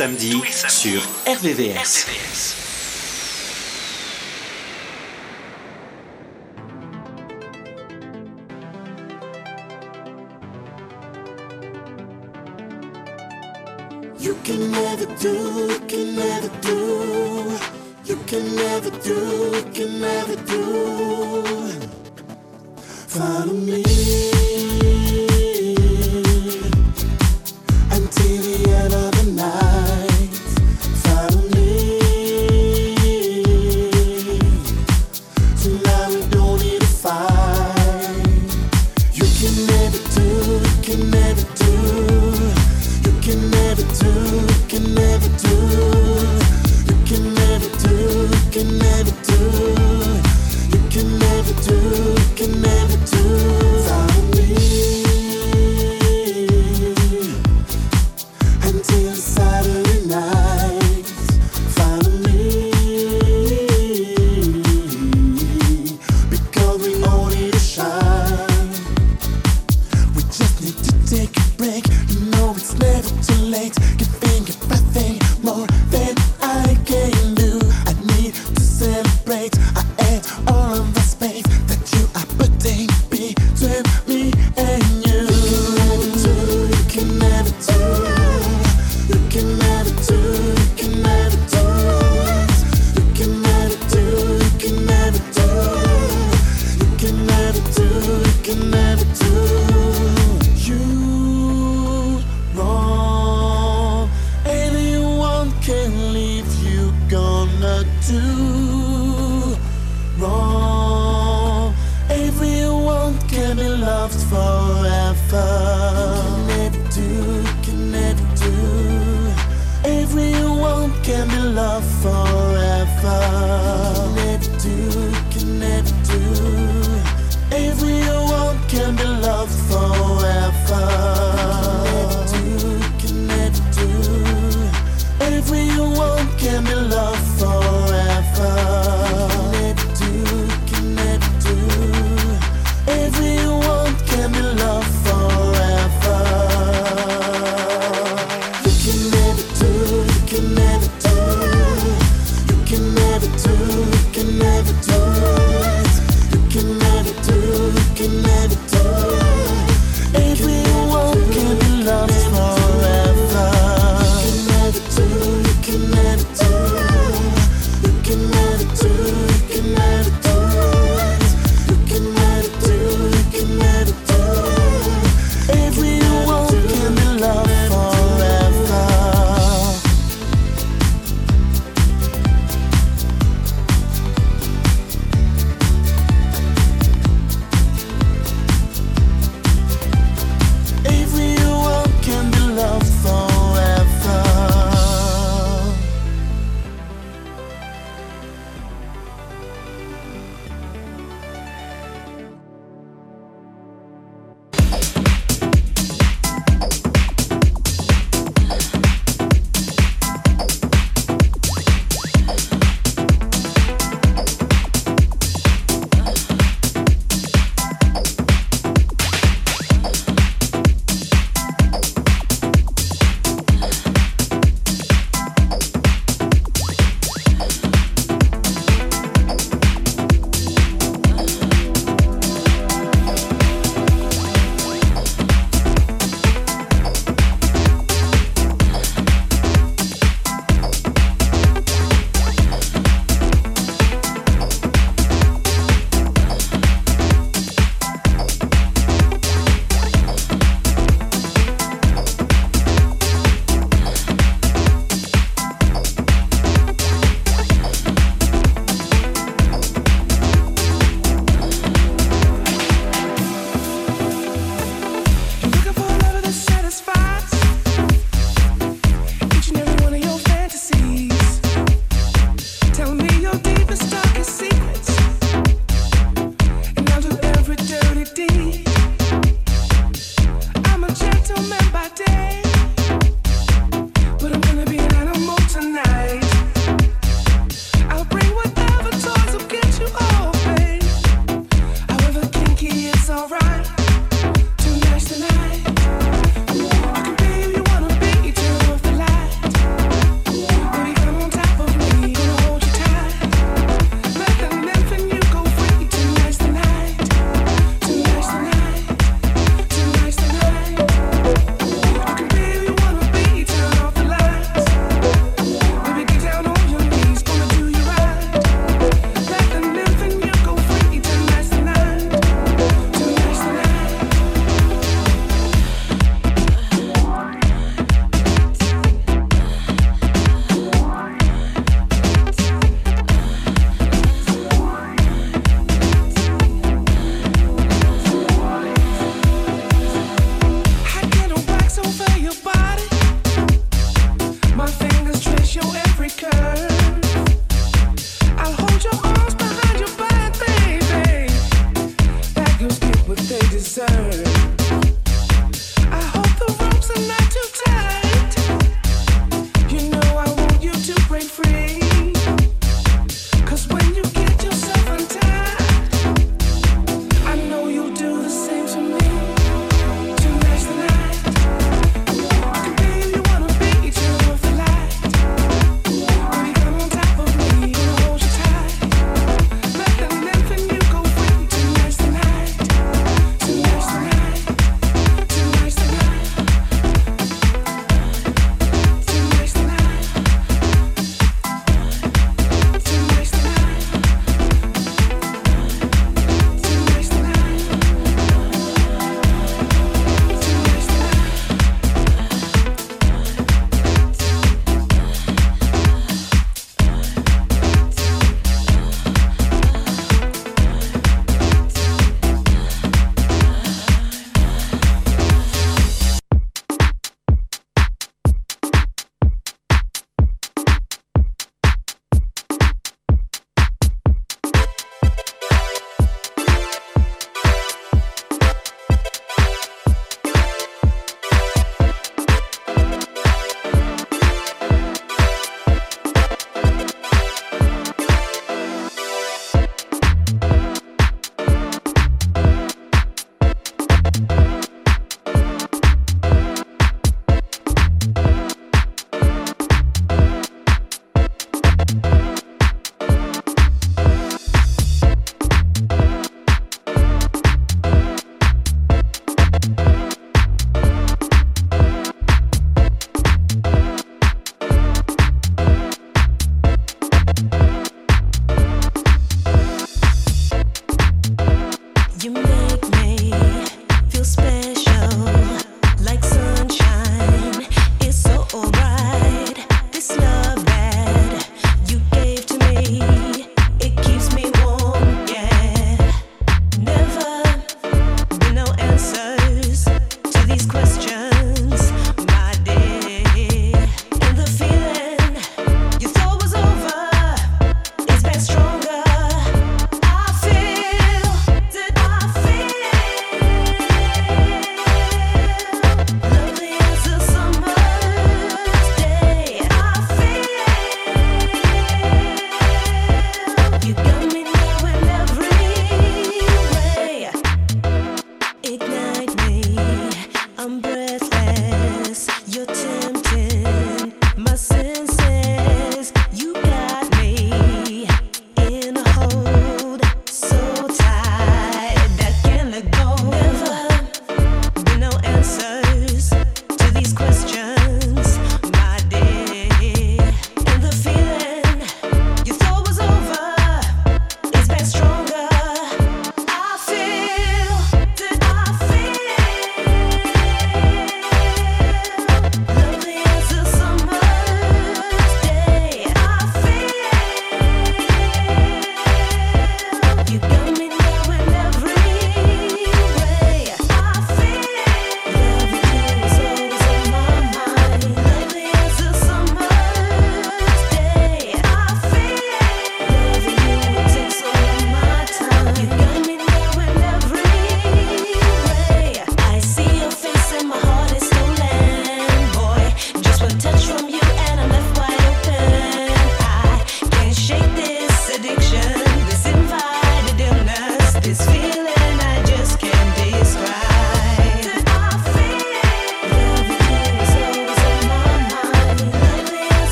samedis, sur RVVS. RVVS.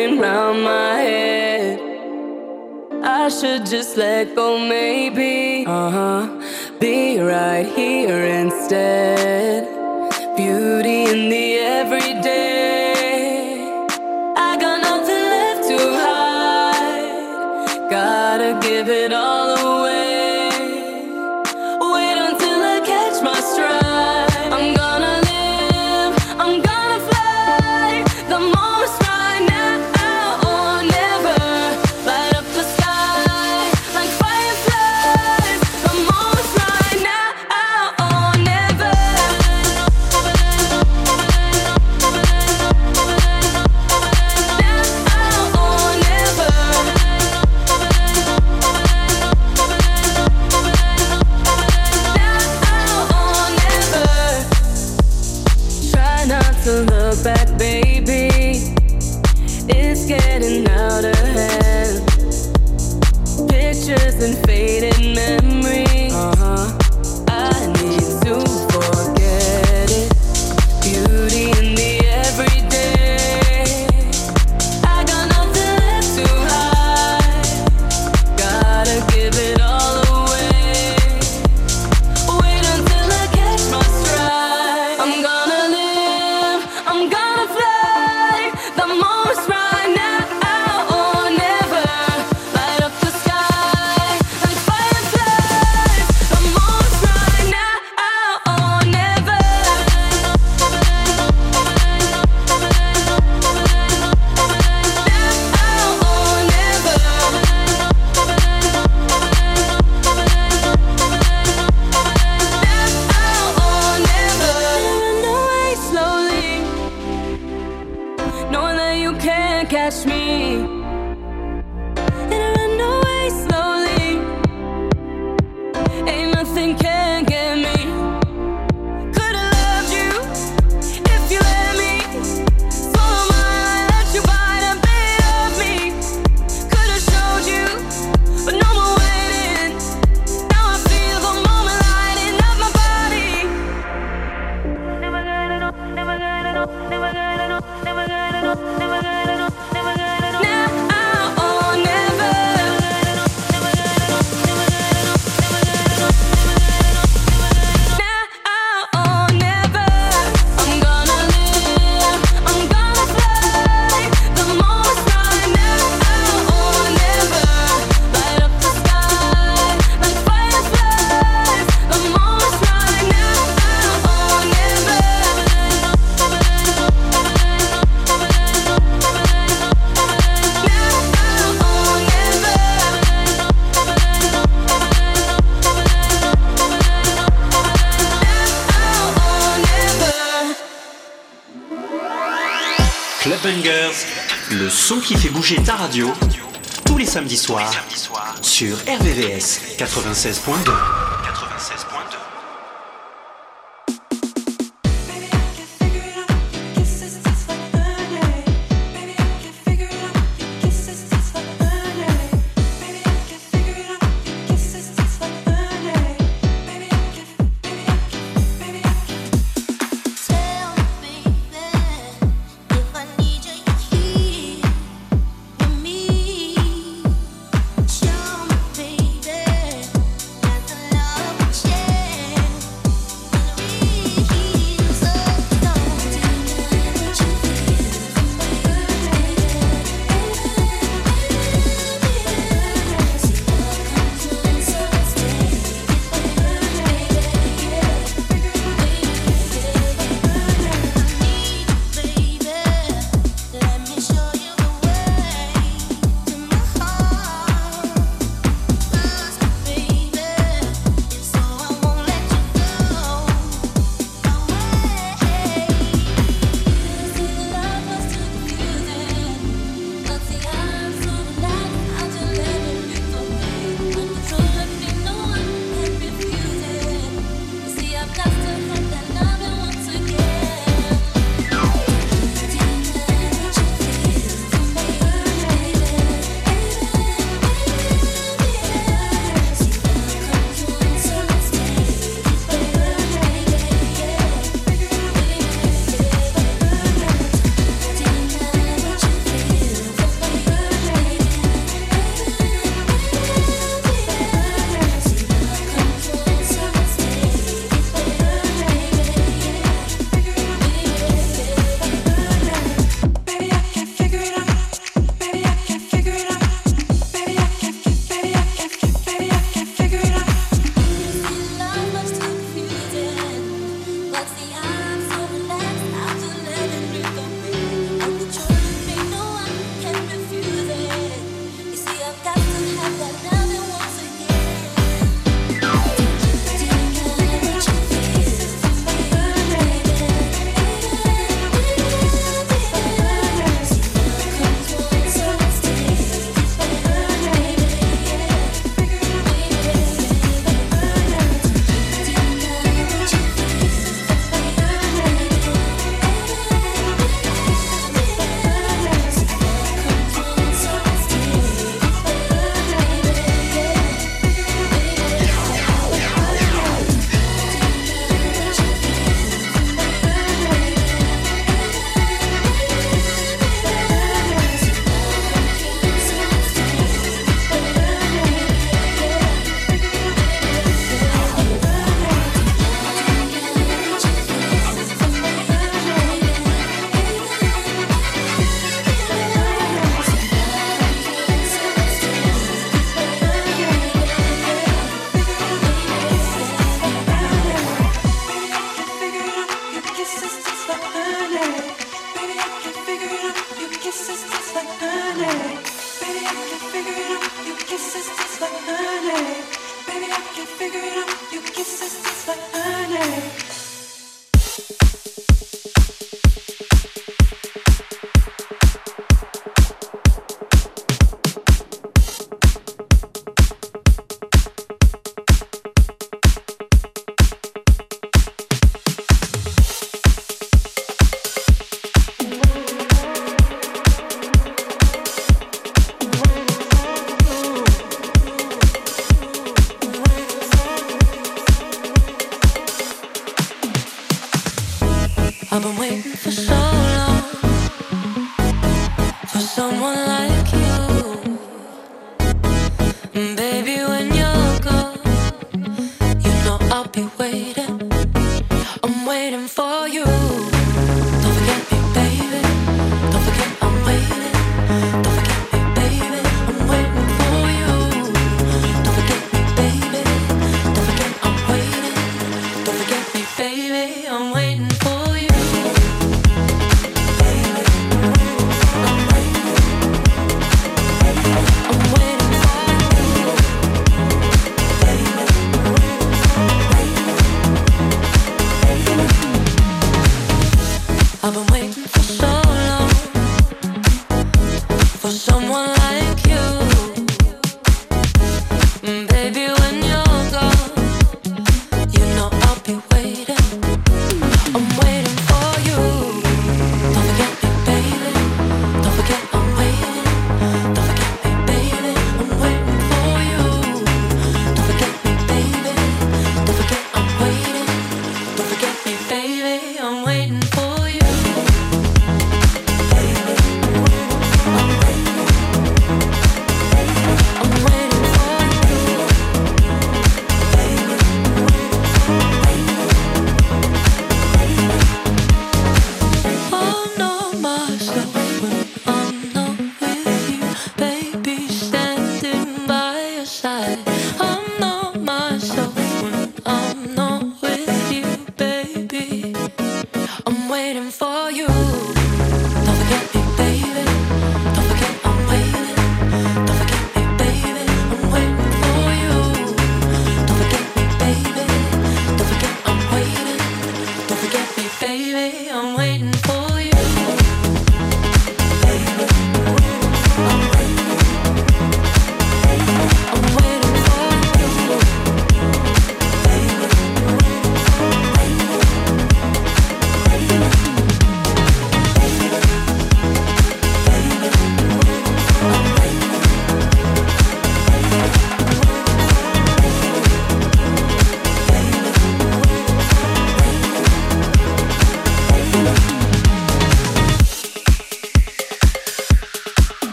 spinning round my head. I should just let go, maybe. Uh huh. Be right here instead. Beauty in the everyday. I got nothing left to hide. Gotta give it all 96.2. Baby, when you go, you know I'll be waiting. baby, I'm waiting for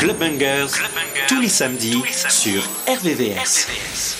Clubbangers, tous les samedis, sur RVVS. RVVS.